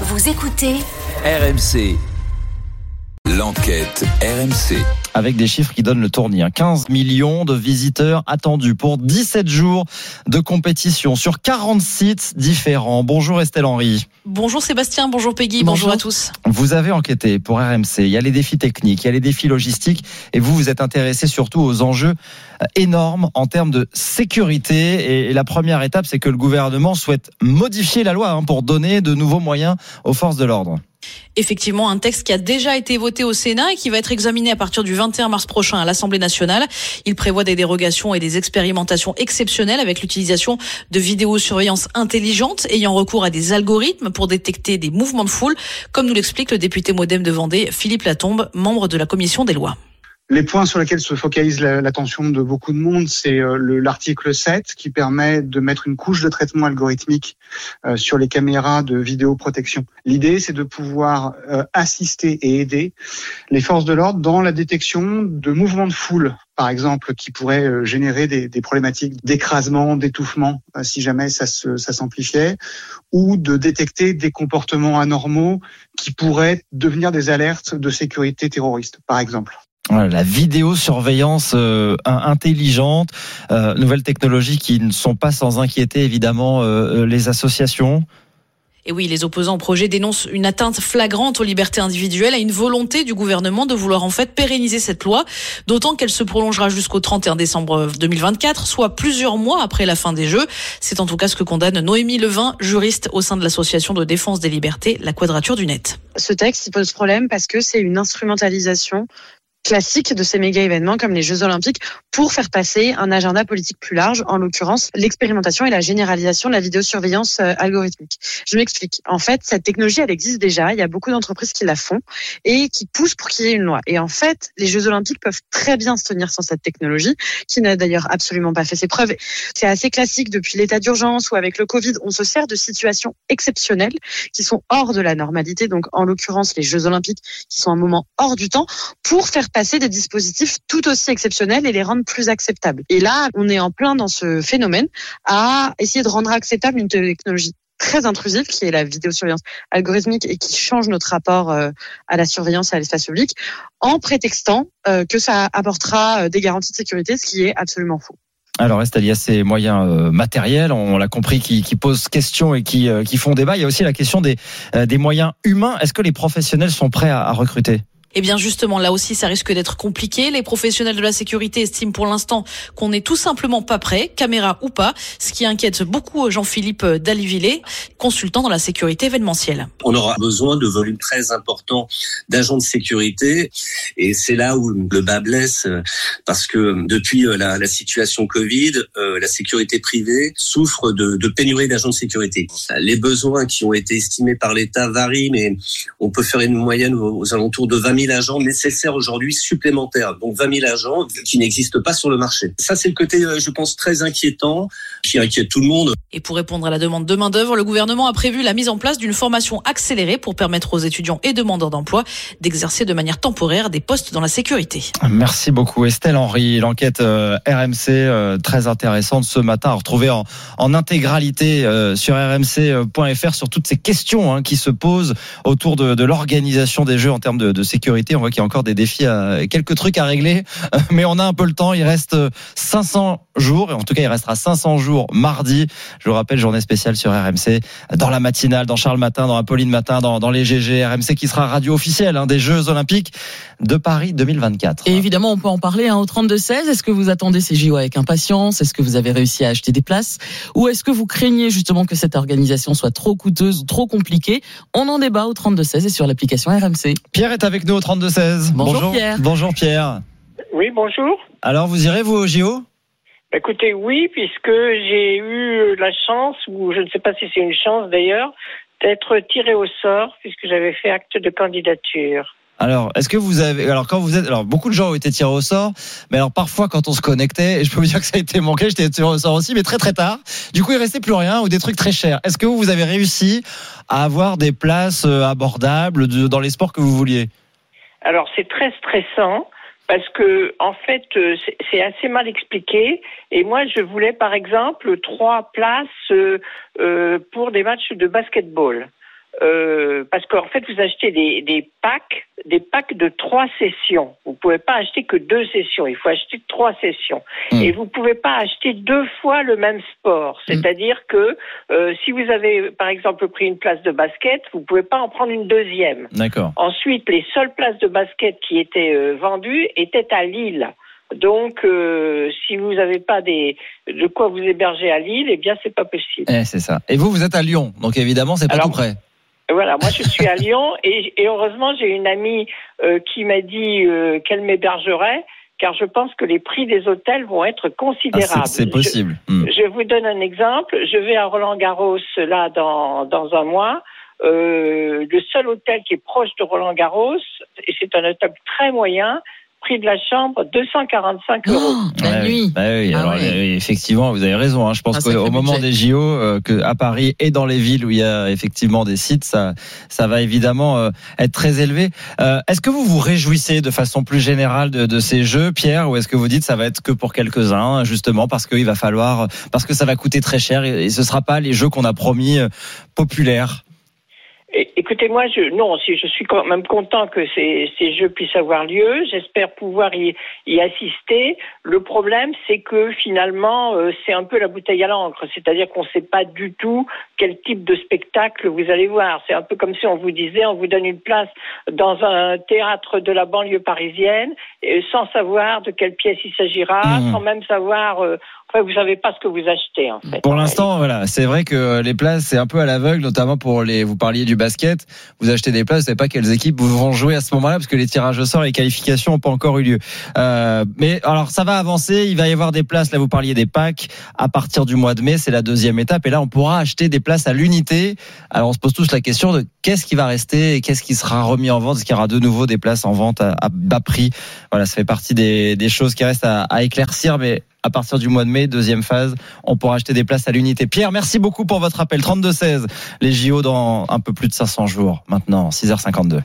Vous écoutez RMC. L'enquête RMC. Avec des chiffres qui donnent le tournis. hein. 15 millions de visiteurs attendus pour 17 jours de compétition sur 40 sites différents. Bonjour Estelle Henry. Bonjour Sébastien, bonjour Peggy, bonjour, Bonjour. à tous. Vous avez enquêté pour RMC. Il y a les défis techniques, il y a les défis logistiques et vous vous êtes intéressé surtout aux enjeux euh, énormes en termes de sécurité. Et la première étape, c'est que le gouvernement souhaite modifier la loi hein, pour donner de nouveaux moyens aux forces de l'ordre. Effectivement, un texte qui a déjà été voté au Sénat et qui va être examiné à partir du 21 mars prochain à l'Assemblée nationale. Il prévoit des dérogations et des expérimentations exceptionnelles avec l'utilisation de vidéosurveillance intelligente ayant recours à des algorithmes pour détecter des mouvements de foule, comme nous l'explique le député modem de Vendée, Philippe Latombe, membre de la commission des lois. Les points sur lesquels se focalise la- l'attention de beaucoup de monde, c'est euh, le- l'article 7 qui permet de mettre une couche de traitement algorithmique euh, sur les caméras de vidéoprotection. L'idée, c'est de pouvoir euh, assister et aider les forces de l'ordre dans la détection de mouvements de foule, par exemple, qui pourraient générer des, problématiques d'écrasement, d'étouffement, si jamais ça s'amplifiait, ou de détecter des comportements anormaux qui pourraient devenir des alertes de sécurité terroriste, par exemple. La vidéosurveillance euh, in- intelligente, euh, nouvelles technologies qui ne sont pas sans inquiéter évidemment euh, euh, les associations. Et oui, les opposants au projet dénoncent une atteinte flagrante aux libertés individuelles et une volonté du gouvernement de vouloir en fait pérenniser cette loi, d'autant qu'elle se prolongera jusqu'au 31 décembre 2024, soit plusieurs mois après la fin des Jeux. C'est en tout cas ce que condamne Noémie Levin, juriste au sein de l'association de défense des libertés, la Quadrature du Net. ce texte il pose problème parce que c'est une instrumentalisation classique de ces méga événements comme les Jeux Olympiques pour faire passer un agenda politique plus large, en l'occurrence l'expérimentation et la généralisation de la vidéosurveillance euh, algorithmique. Je m'explique. En fait, cette technologie, elle existe déjà. Il y a beaucoup d'entreprises qui la font et qui poussent pour qu'il y ait une loi. Et en fait, les Jeux Olympiques peuvent très bien se tenir sans cette technologie, qui n'a d'ailleurs absolument pas fait ses preuves. C'est assez classique depuis l'état d'urgence ou avec le Covid, on se sert de situations exceptionnelles qui sont hors de la normalité, donc en l'occurrence les Jeux Olympiques qui sont un moment hors du temps, pour faire passer des dispositifs tout aussi exceptionnels et les rendre plus acceptables. Et là, on est en plein dans ce phénomène à essayer de rendre acceptable une technologie très intrusive qui est la vidéosurveillance algorithmique et qui change notre rapport euh, à la surveillance et à l'espace public en prétextant euh, que ça apportera euh, des garanties de sécurité, ce qui est absolument faux. Alors Estelle, il y a ces moyens matériels, on l'a compris, qui, posent question et qui, font débat. Il y a aussi la question des, moyens humains. Est-ce que les professionnels sont prêts à recruter? Eh bien justement, là aussi, ça risque d'être compliqué. Les professionnels de la sécurité estiment pour l'instant qu'on n'est tout simplement pas prêt, caméra ou pas, ce qui inquiète beaucoup Jean-Philippe Dalivillet, consultant dans la sécurité événementielle. On aura besoin de volumes très importants d'agents de sécurité et c'est là où le bas blesse parce que depuis euh, la, la situation Covid, euh, la sécurité privée souffre de, de pénurie d'agents de sécurité. Les besoins qui ont été estimés par l'État varient, mais on peut faire une moyenne aux, aux alentours de 20 000 agents nécessaires aujourd'hui supplémentaires. Donc 20 000 agents qui n'existent pas sur le marché. Ça, c'est le côté, euh, je pense, très inquiétant qui inquiète tout le monde. Et pour répondre à la demande de main-d'œuvre, le gouvernement a prévu la mise en place d'une formation accélérée pour permettre aux étudiants et demandeurs d'emploi d'exercer de manière temporaire des postes dans la sécurité. Merci beaucoup Estelle Henry. L'enquête euh, RMC euh, très intéressante ce matin à retrouver en, en intégralité euh, sur rmc.fr sur toutes ces questions hein, qui se posent autour de, de l'organisation des jeux en termes de, de sécurité. On voit qu'il y a encore des défis, à, quelques trucs à régler, mais on a un peu le temps. Il reste 500 jours et en tout cas il restera 500 jours mardi. Je vous rappelle journée spéciale sur RMC dans la matinale, dans Charles Matin, dans Apolline Matin, dans, dans les GG. RMC qui sera radio officielle hein, des Jeux Olympiques de Paris 2024. Et évidemment, on peut en parler hein, au 32-16. Est-ce que vous attendez ces JO avec impatience? Est-ce que vous avez réussi à acheter des places? Ou est-ce que vous craignez justement que cette organisation soit trop coûteuse ou trop compliquée? On en débat au 32-16 et sur l'application RMC. Pierre est avec nous au 32-16. Bonjour, Pierre. Bonjour Pierre. Oui, bonjour. Alors vous irez vous au JO Écoutez, oui, puisque j'ai eu la chance, ou je ne sais pas si c'est une chance d'ailleurs, d'être tiré au sort, puisque j'avais fait acte de candidature. Alors, est-ce que vous avez alors quand vous êtes alors beaucoup de gens ont été tirés au sort, mais alors parfois quand on se connectait, et je peux vous dire que ça a été manqué, j'étais tiré au sort aussi, mais très très tard. Du coup, il restait plus rien ou des trucs très chers. Est-ce que vous, vous avez réussi à avoir des places euh, abordables de- dans les sports que vous vouliez? Alors c'est très stressant parce que en fait euh, c'est- assez mal expliqué et moi je voulais par exemple trois places euh, euh, pour des matchs de basketball. Euh, parce qu'en fait, vous achetez des, des packs, des packs de trois sessions. Vous pouvez pas acheter que deux sessions. Il faut acheter trois sessions. Hmm. Et vous pouvez pas acheter deux fois le même sport. Hmm. C'est-à-dire que euh, si vous avez, par exemple, pris une place de basket, vous pouvez pas en prendre une deuxième. D'accord. Ensuite, les seules places de basket qui étaient euh, vendues étaient à Lille. Donc, euh, si vous n'avez pas des, de quoi vous héberger à Lille, eh bien, c'est pas possible. Eh, c'est ça. Et vous, vous êtes à Lyon, donc évidemment, c'est pas Alors, tout près. Voilà, moi je suis à Lyon et, et heureusement j'ai une amie euh, qui m'a dit euh, qu'elle m'hébergerait car je pense que les prix des hôtels vont être Ah, considérables. c'est c'est possible. Hmm. Je, je vous donne un exemple. Je vais à Roland Garros là dans, dans un mois. Euh, le seul hôtel qui est proche de Roland Garros, et c'est un hôtel très moyen, prix de la chambre 245 euros. Oh, la Ouais, nuit. bah oui, Ah alors, ouais. euh, effectivement, vous avez raison. hein. Je pense sacré qu'au moment budget. des JO, euh, que à Paris et dans les villes où il y a effectivement des sites, ça, ça va évidemment euh, être très élevé. Euh, est-ce que vous vous réjouissez de façon plus générale de, de ces jeux, Pierre, ou est-ce que vous dites ça va être que pour quelques-uns, justement parce qu'il va falloir, parce que ça va coûter très cher et, et ce sera pas les jeux qu'on a promis euh, populaires? Écoutez, moi, je, non, si je suis quand même content que ces, ces jeux puissent avoir lieu. J'espère pouvoir y, y assister. Le problème, c'est que finalement, euh, c'est un peu la bouteille à l'encre. C'est-à-dire qu'on ne sait pas du tout quel type de spectacle vous allez voir. C'est un peu comme si on vous disait, on vous donne une place dans un théâtre de la banlieue parisienne, et sans savoir de quelle pièce il s'agira, Mhm. sans même savoir. euh, enfin, vous savez pas ce que vous achetez, en fait. Pour l'instant, voilà, c'est vrai que les places, c'est un peu à l'aveugle, notamment pour les. Vous parliez du basket. Vous achetez des places, vous savez pas quelles équipes vont jouer à ce moment-là, parce que les tirages au sort, les qualifications n'ont pas encore eu lieu. Euh, mais alors, ça va avancer. Il va y avoir des places. Là, vous parliez des packs. À partir du mois de mai, c'est la deuxième étape, et là, on pourra acheter des places à l'unité. Alors, on se pose tous la question de qu'est-ce qui va rester et qu'est-ce qui sera remis en vente. Est-ce qu'il y aura de nouveau des places en vente à, à bas prix Voilà, ça fait partie des, des choses qui restent à, à éclaircir, mais à partir du mois de mai, deuxième phase, on pourra acheter des places à l'unité. Pierre, merci beaucoup pour votre appel. 32-16, les JO dans un peu plus de 500 jours maintenant, 6h52.